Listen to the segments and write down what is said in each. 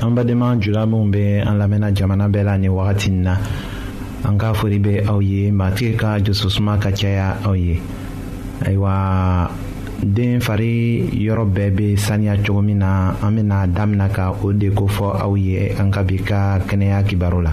an badenma jula minw be an lamɛnna jamana bɛɛ la ni wagati n na an ka fori be aw ye matigi ka jososuma ka caya aw ye ayiwa den fari yɔrɔ bɛɛ be saniya cogo min na an bena damina ka o de kofɔ aw ye an ka bi ka kɛnɛya kibaro la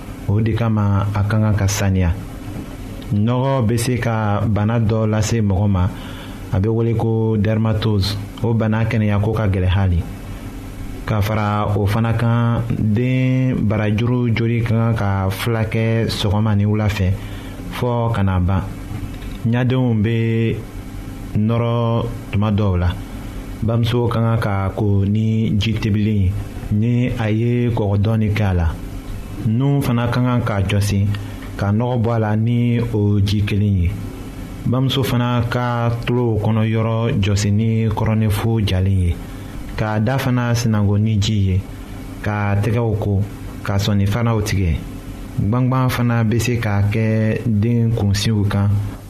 o de kama a ka kan ka saniya nɔgɔ bɛ se ka bana dɔ lase mɔgɔ ma a bɛ wele ko dermatose o bana kɛnɛya ko ka gɛlɛ hali ka fara o fana kan den barajuru joli ka kan ka fila kɛ sɔgɔma ni wula fɛ fɔ ka na ban ɲadenw bɛ nɔrɔ tuma dɔw la bamuso ka kan ka ko ni ji tebilen ni a ye kɔgɔ dɔɔni k'a la ninnu fana ka kan k'a jɔsi ka nɔgɔ bɔ a la ni o ji kelen ye bamuso fana ka tulow kɔnɔ yɔrɔ jɔsi ni kɔrɔnɛfo jalen ye k'a da fana sinango ni ji ye ka tɛgɛw ko ka sɔnni fanaw tigɛ gbangban fana bɛ se ka kɛ den kunsiw kan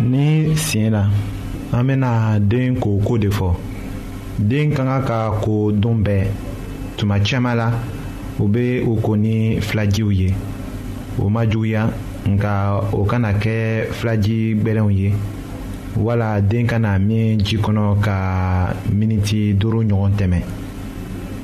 ni siɲɛ na an bɛna den ko ko de fɔ den ka kan ka ko don bɛɛ tuma caman la u bɛ o ko ni filajiw ye o ma juguya nka o kana kɛ filaji gbɛlɛnw ye wala den kana min ji kɔnɔ ka miniti duuru ɲɔgɔn tɛmɛn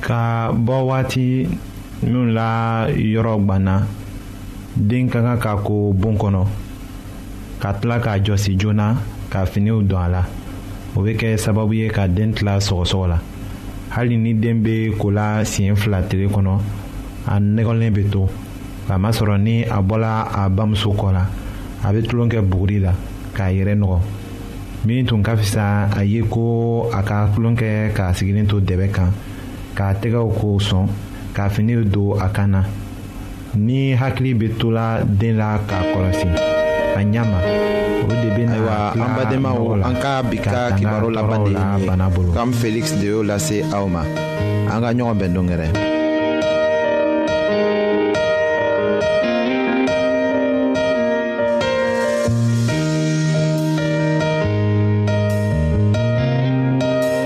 ka bɔ waati minnu la yɔrɔ gbanna den ka kan ka ko bon kɔnɔ ka tila k'a jɔsi joona ka finiw don a la o bɛ kɛ sababu ye ka den tila sɔgɔsɔgɔ la hali ni den bɛ kola siɲɛ fila tile kɔnɔ a nɛgɛlen bɛ to k'a masɔrɔ ni a bɔla a bamuso kɔ la a bɛ tulon kɛ buguri la k'a yɛrɛ nɔgɔ min tun ka fisa a ye ko a ka tulon kɛ k'a sigilen to dɛbɛ kan k'a tɛgɛw ko sɔn k'a fini don a kan na ni hakili bɛ tola den la k'a kɔlɔsi a ɲɛ ma o de bɛ na ayiwa an badenmaw an ka bi ka kibaru laban de ye nin ye kam felix de y'o lase aw ma. an ka ɲɔgɔn bɛn dongɛrɛ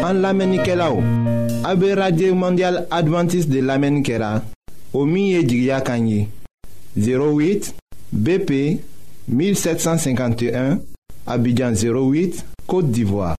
an lamɛnnikɛlaw a bɛ radio mondial adventiste de lamɛnni kɛra o min ye jigiya kan ye 08 BP 1751 Abidjan 08 Côte d'Ivoire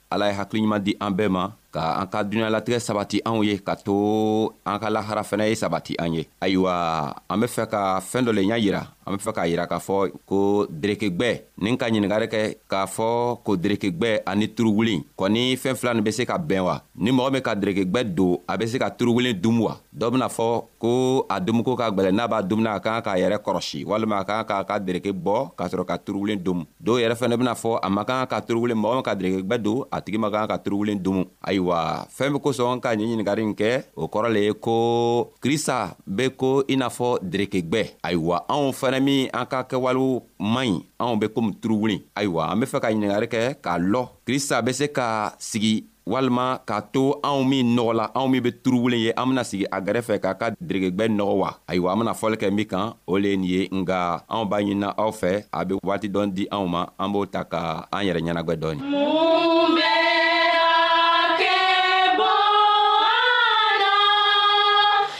ala ye hakiliɲuman di an bɛɛ ma ka an ka dunuɲalatigɛ sabati anw ye ka to an ka lahara fɛnɛ ye sabati an ye ayiwa an be fɛ ka fɛɛn dɔ le ɲa yira an be fɛ k'a yira k'a fɔ ko derekegwɛ nin ka ɲiningari kɛ k'a fɔ ko derekegwɛ ani turuwulin kɔni fɛɛn fila nin be se ka bɛn wa ni mɔgɔ min ka derekegwɛ don a be se ka turuwulin dun wa dɔ bena fɔ ko a domuko ka gwɛlɛ n'a b'a dumuni a kan k'a yɛrɛ kɔrɔsi walima a kan k'a ka dereke bɔ k'a sɔrɔ ka turugulen domu dɔw yɛrɛ fɛnɛ bena fɔ a man kan ka turugulen mɔgɔ min ka dereke gwɛ don a tigi man kan ka turugulen domu ayiwa fɛɛn be kosɔn ka ɲi ɲiningari nin kɛ o kɔrɔ le ye ko krista be ko i n'a fɔ dereke gwɛ ayiwa anw fɛnɛ min an ka kɛwalew man ɲi anw be komi turugulen ayiwa an be fɛ ka ɲiningari kɛ k'a lɔ krista be se ka sigi walima k'a to anw min nɔgɔ la anw min be turuwulen ye an bena sigi a gɛrɛfɛ k'a ka deregegwɛ nɔgɔ wa ayiwa an bena fɔli kɛ min kan o le ye nin ye nga anw b'a ɲinina aw fɛ a be waati dɔn di anw ma an b'o ta ka an yɛrɛ ɲɛnagwɛ dɔɔni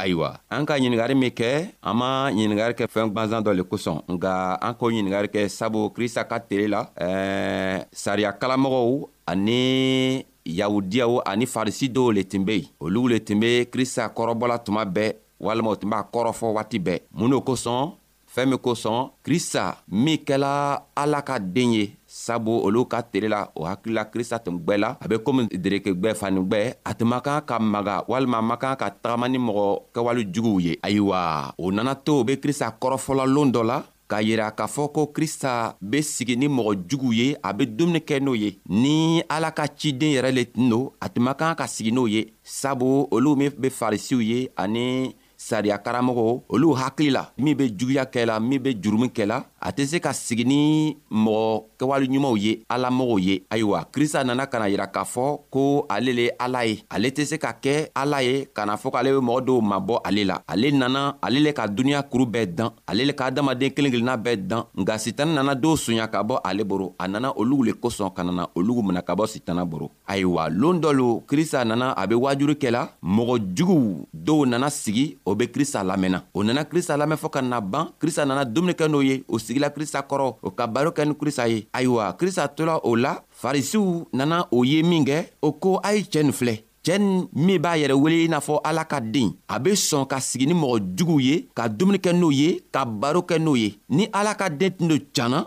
ayiwa an ka ɲiningari min kɛ an ma ɲiningari kɛ fɛɛn gwanzan dɔ le kosɔn nka an k'o ɲiningari kɛ sabu krista ka tele la ɛɛ sariya kalamɔgɔw ani yahudiyaw ani farisi dɔw le tun be yen olu le tun be krista kɔrɔbɔla tuma bɛɛ walima u tun b'a kɔrɔfɔ waati bɛɛ mun n'o kosɔn fɛɛn min kosɔn krista min kɛla ala ka den ye sabu olu ka tere la o hakilila krista tun gwɛ la a be komi dereke gwɛ fani gwɛ a tun man kan ka maga walima man kan ka tagama ni mɔgɔ kɛwale juguw ye ayiwa o nana to u be krista kɔrɔfɔlalon dɔ la k'a yira k'a fɔ ko krista be sigi ni mɔgɔ juguw ye a be dumuni kɛ n'o ye ni ala ka ciden yɛrɛ le tun don a tun man kan ka sigi n'o ye sabu olu min be farisiw ye ani sariya karamɔgɔ olu hakili la min bɛ juguya kɛ la min bɛ jurumi kɛ la a tɛ se ka sigi ni mɔgɔ kɛwale ɲumanw ye alamɔgɔw ye ayiwa krista nana kana yira k'a fɔ ko ale le ala ye ale tɛ se ka kɛ ala ye ka na fɔ k'ale bɛ mɔgɔ dɔw mabɔ ale la ale nana ale le ka duniɲa kuru bɛɛ dan ale le ka adamaden kelen kelenna bɛɛ dan nka sitana nana dɔw sonya ka bɔ ale boro a nana olugu le kosɔn ka nana olugu mina ka bɔ sitana boro ayiwa loon dɔ lo krista nana a be waajuru kɛla mɔgɔ juguw dɔw nana sigi o be krista lamɛnna o nana krista lamɛn fɔɔ ka na ban krista nana dumuni kɛ n'o ye o sigila krista kɔrɔ o ka baro kɛ ni krista ye ayiwa krista tola o la farisiw nana o ye min kɛ o ko a ye cɛɛ nin filɛ cɛɛ nin min b'a yɛrɛ wele i n'a fɔ ala ka den a be sɔn ka sigi ni mɔgɔ juguw ye ka dumuni kɛ n'o ye ka baro kɛ n'o ye ni ala ka den tun do janna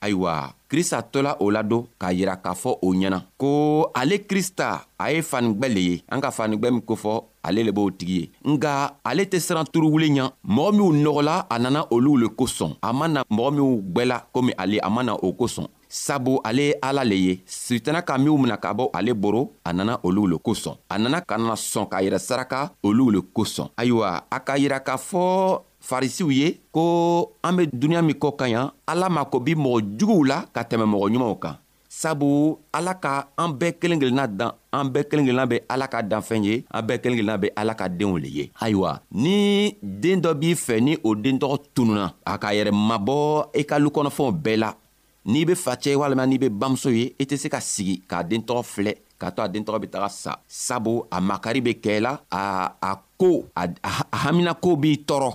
ayiwa krista tola o ladon k'a yira k'a fɔ o ɲɛna ko ale krista a ye fanigwɛ le ye an ka fanigwɛ min kofɔ ale le b'o tigi ye nga ale tɛ siran turuwule ɲa mɔgɔ minw nɔgɔla a nana olu le kosɔn a ma na mɔgɔ minw gwɛla komi ale a ma na o kosɔn sabu ale ye ala le ye sitana ka minw mina ka bɔ ale boro a nana olu le kosɔn a nana ka na sɔn k'a yɛrɛ saraka olu le kosɔn ayiwa a k'a yira k'a fɔ farisiw ye ko an be duniɲa min kɔ ka yan ala mako bi mɔgɔ juguw la ka tɛmɛ mɔgɔ ɲumanw kan sabu ala ka an bɛɛ kelen kelenna dan an bɛɛ kelen kelenna be ala ka danfɛn ye an bɛɛ kelen kelenna be ala ka denw le ye ayiwa ni den dɔ b'i fɛ ni o den tɔgɔ tununa a k'a yɛrɛ mabɔ i ka lukɔnɔfɛnw bɛɛ la n'i be facɛ walima n'i be bamuso ye i tɛ se ka sigi k'a den tɔgɔ filɛ k'a to a den tɔgɔ be taga sa sabu a makari be kɛ la a a ko a hamina ko b'i tɔɔrɔ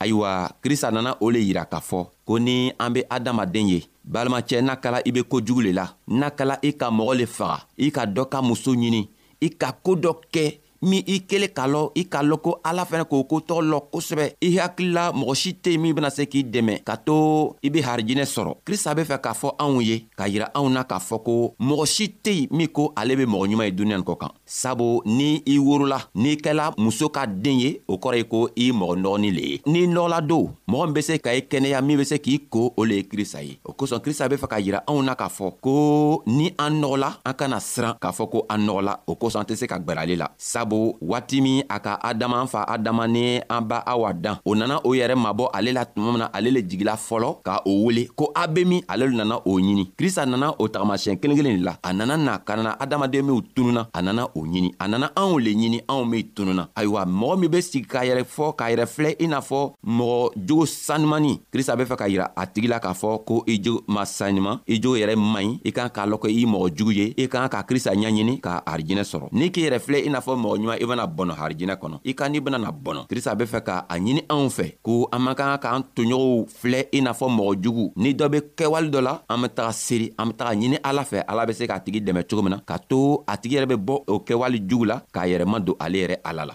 ayiwa krista nana o le yira k'a fɔ ko ni an be adamaden ye balimacɛ n'a kala i be ko jugu le la n'a kala i ka mɔgɔ le faga i ka dɔ ka muso ɲini i ka koo dɔ kɛ min i kelen k'a lɔ i k'a lɔn ko ala fɛnɛ k'o ko tɔgɔ lɔ kosɛbɛ i hakilila mɔgɔ si tɛ min bena se k'i dɛmɛ ka to i be harijinɛ sɔrɔ krista be fɛ k'a fɔ anw ye k'a yira anw na k'a fɔ ko mɔgɔ si tɛ yen min ko ale be mɔgɔ ɲuman ye duniɲa nin kɔ kan sabu ni i worola n'i kɛla muso ka den ye o kɔrɔ ye ko i mɔgɔ nɔgɔni le ye n'i nɔgɔla don mɔgɔ min be se ka i kɛnɛya min be se k'i ko o le ye krista ye o kosɔn krista be fɛ k'a yira anw na k'a fɔ ko ni an nɔgɔla an kana siran k'a fɔ ko an nɔgɔla o kosɔn an tɛ se ka gwɛr'ale la sabu waati min a ka adama an fa adama ni an ba awa dan o nana o yɛrɛ mabɔ ale la tuma min na ale le jigila fɔlɔ ka o wele ko a be min ale le nana o ɲini krista nana o tagamasiyɛn kelen kelen de la a nana na ka nana adamaden minw tununa a nana o ɲini a nana anw le ɲini anw min tununa ayiwa mɔgɔ min be sigi k'a yɛrɛ fɔ k'a yɛrɛ filɛ i n'a fɔ mɔgɔ jogo sanimani krista be fɛ ka yira a tigi la k'a fɔ ko i jogo ma saniman i jogo yɛrɛ man ɲi i kan k'a lɔn ko i mɔgɔ jugu ye i kan ka krista ɲaɲini ka harijinɛ sɔrɔ n'i k'i yɛrɛ filɛ i n'a fɔ mɔgɔ ɲuman i bena bɔnɔ harijinɛ kɔnɔ i ka n'i benana bɔnɔ krista be fɛ ka a ɲini anw fɛ ko an man kan k'an toɲɔgɔnw filɛ i n'a fɔ mɔgɔ jugu ni dɔ be kɛwale dɔ la an be taga seri an be taga ɲini ala fɛ ala be se k'a tigi dɛmɛ cogo min na ka to a tigi yɛrɛ be bɔ o kɛwale jugu la k'a yɛrɛ ma don ale yɛrɛ ala la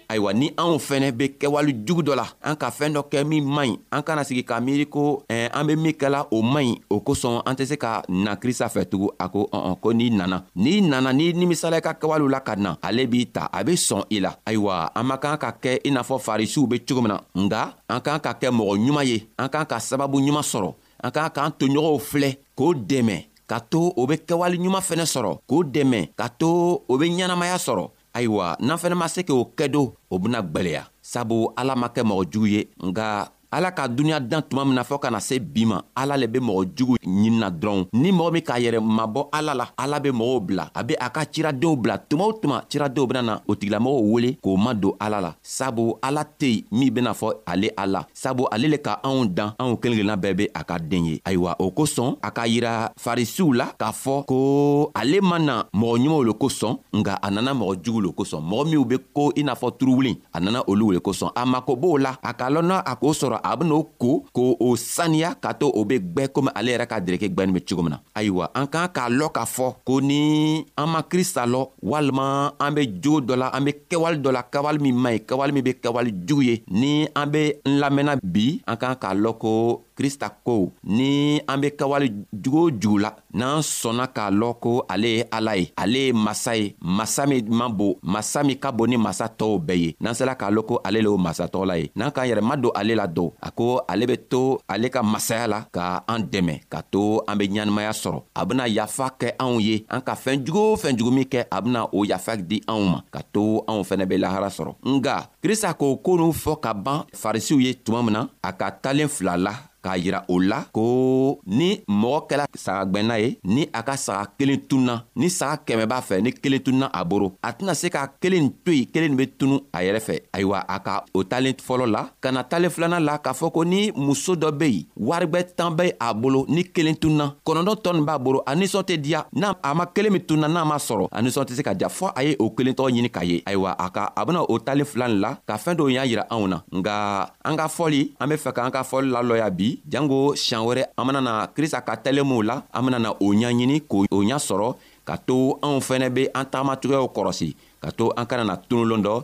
ayiwa ni anw fɛnɛ be kɛwale jugu dɔ la an ka fɛɛn dɔ kɛ min man ɲi an kana sigi k'a miiri ko eh, an be min kɛla o man ɲi o kosɔn an tɛ se ka na krista fɛ tugun a ko ɔn ko n'i nana n'i nana n'i nimisala i ka kɛwalew la ka na ale b'i ta a be sɔn i la ayiwa an man kan ka kɛ i n'a fɔ farisiw be cogo min na nga an k'an ka kɛ mɔgɔ ɲuman ye an k'an ka sababu ɲuman sɔrɔ an k'an k'an toɲɔgɔnw filɛ k'o dɛmɛ ka to o be kɛwale ɲuman fɛnɛ sɔrɔ k'o dɛmɛ ka to o be ɲɛnamaya sɔrɔ ayiwa n'an fɛnɛ ma se k'o kɛ don o bena gwɛlɛya sabu ala ma kɛ mɔgɔ jugu ye nga ala ka duniɲa dan tuma min na fɔɔ kana se bi ma ala le be mɔgɔ jugu ɲinina dɔrɔn ni mɔgɔ min k'a yɛrɛ mabɔ ala la ala be mɔgɔw bila a be a ka ciradenw bila tuma o tuma ciradenw benana o tigilamɔgɔw wele k'o ma don ala la sabu ala tɛ yen min bena fɔ ale a la sabu ale le ka anw dan anw kelen kelenna bɛɛ be a ka den ye ayiwa o kosɔn a k'a yira farisiw la k'a fɔ ko ale ma na mɔgɔ ɲumanw le kosɔn nga a nana mɔgɔ jugu le kosɔn mɔgɔ minw be ko i n'a fɔ turuwulin a nana olu le kosɔn a mako b'o la a k'a lɔnna a k'o sɔrɔ a ben'o ko k'o o saniya k'a to o be gwɛ komi ale yɛrɛ ka dereke gwɛni be cogo min na ayiwa an ka k'a lɔ k'a fɔ ko ni an ma krista lɔ walima an be jogo dɔ la an be kɛwale dɔ la kɛwale min man ɲi kɛwale min be kɛwale jugu ye ni an be n lamɛnna bi an k'an k'a lɔn ko krista ko ni an be kɛwale jugu o jugu la n'an sɔnna k'a lɔn ko ale ye ala ye ale ye masa ye masa min man bon masa min ka bon ni masa tɔɔw bɛɛ ye n'an sela k'a lɔn ko ale le o masatɔɔla ye n'an k'an yɛrɛ ma don ale la don ko ale bɛ to ale ka masaya la ka an dɛmɛ ka to an bɛ ɲɛnamaya sɔrɔ a bɛna yafa kɛ anw ye an ka fɛn jugu o fɛn jugu min kɛ a bɛna o yafa di anw ma ka to anw fɛnɛ bɛ lahara sɔrɔ nga krista k'o ko n'u fɔ ka ban farisiw ye tuma min na a ka talen fila la k'a yira o la ko ni mɔgɔ kɛla saga gwɛnna ye ni a ka saga kelen tunna ni saga kɛmɛ b'a fɛ ni kelen tunna a boro a tɛna se ka kelen to yen kelen be tunu a yɛrɛ fɛ ayiwa a ka o talen fɔlɔ la ka na tale filanan la k'a fɔ ko ni muso dɔ be yen waribɛ tan bɛ a bolo ni kelen tunna kɔnɔntɔn tɔ nin b'a bolo a nisɔn tɛ diya n'a a ma kelen min tunna n'a ma sɔrɔ a nisɔn tɛ se ka diya fɔɔ a ye o kelen tɔgɔ ɲini k'a ye ayiwa a ka a bena o tale fila nin la ka fɛɛn dɔw y'a yira anw na nka an ka fɔli an be fɛ k'an ka fɔli lalɔya bi jango siɲan wɛrɛ an benana krista ka talemuw la an benana o ɲaɲini k'o o ɲa sɔrɔ ka to anw fɛnɛ be an tagamacogoyaw kɔrɔsi ka to an kana na tunulon dɔ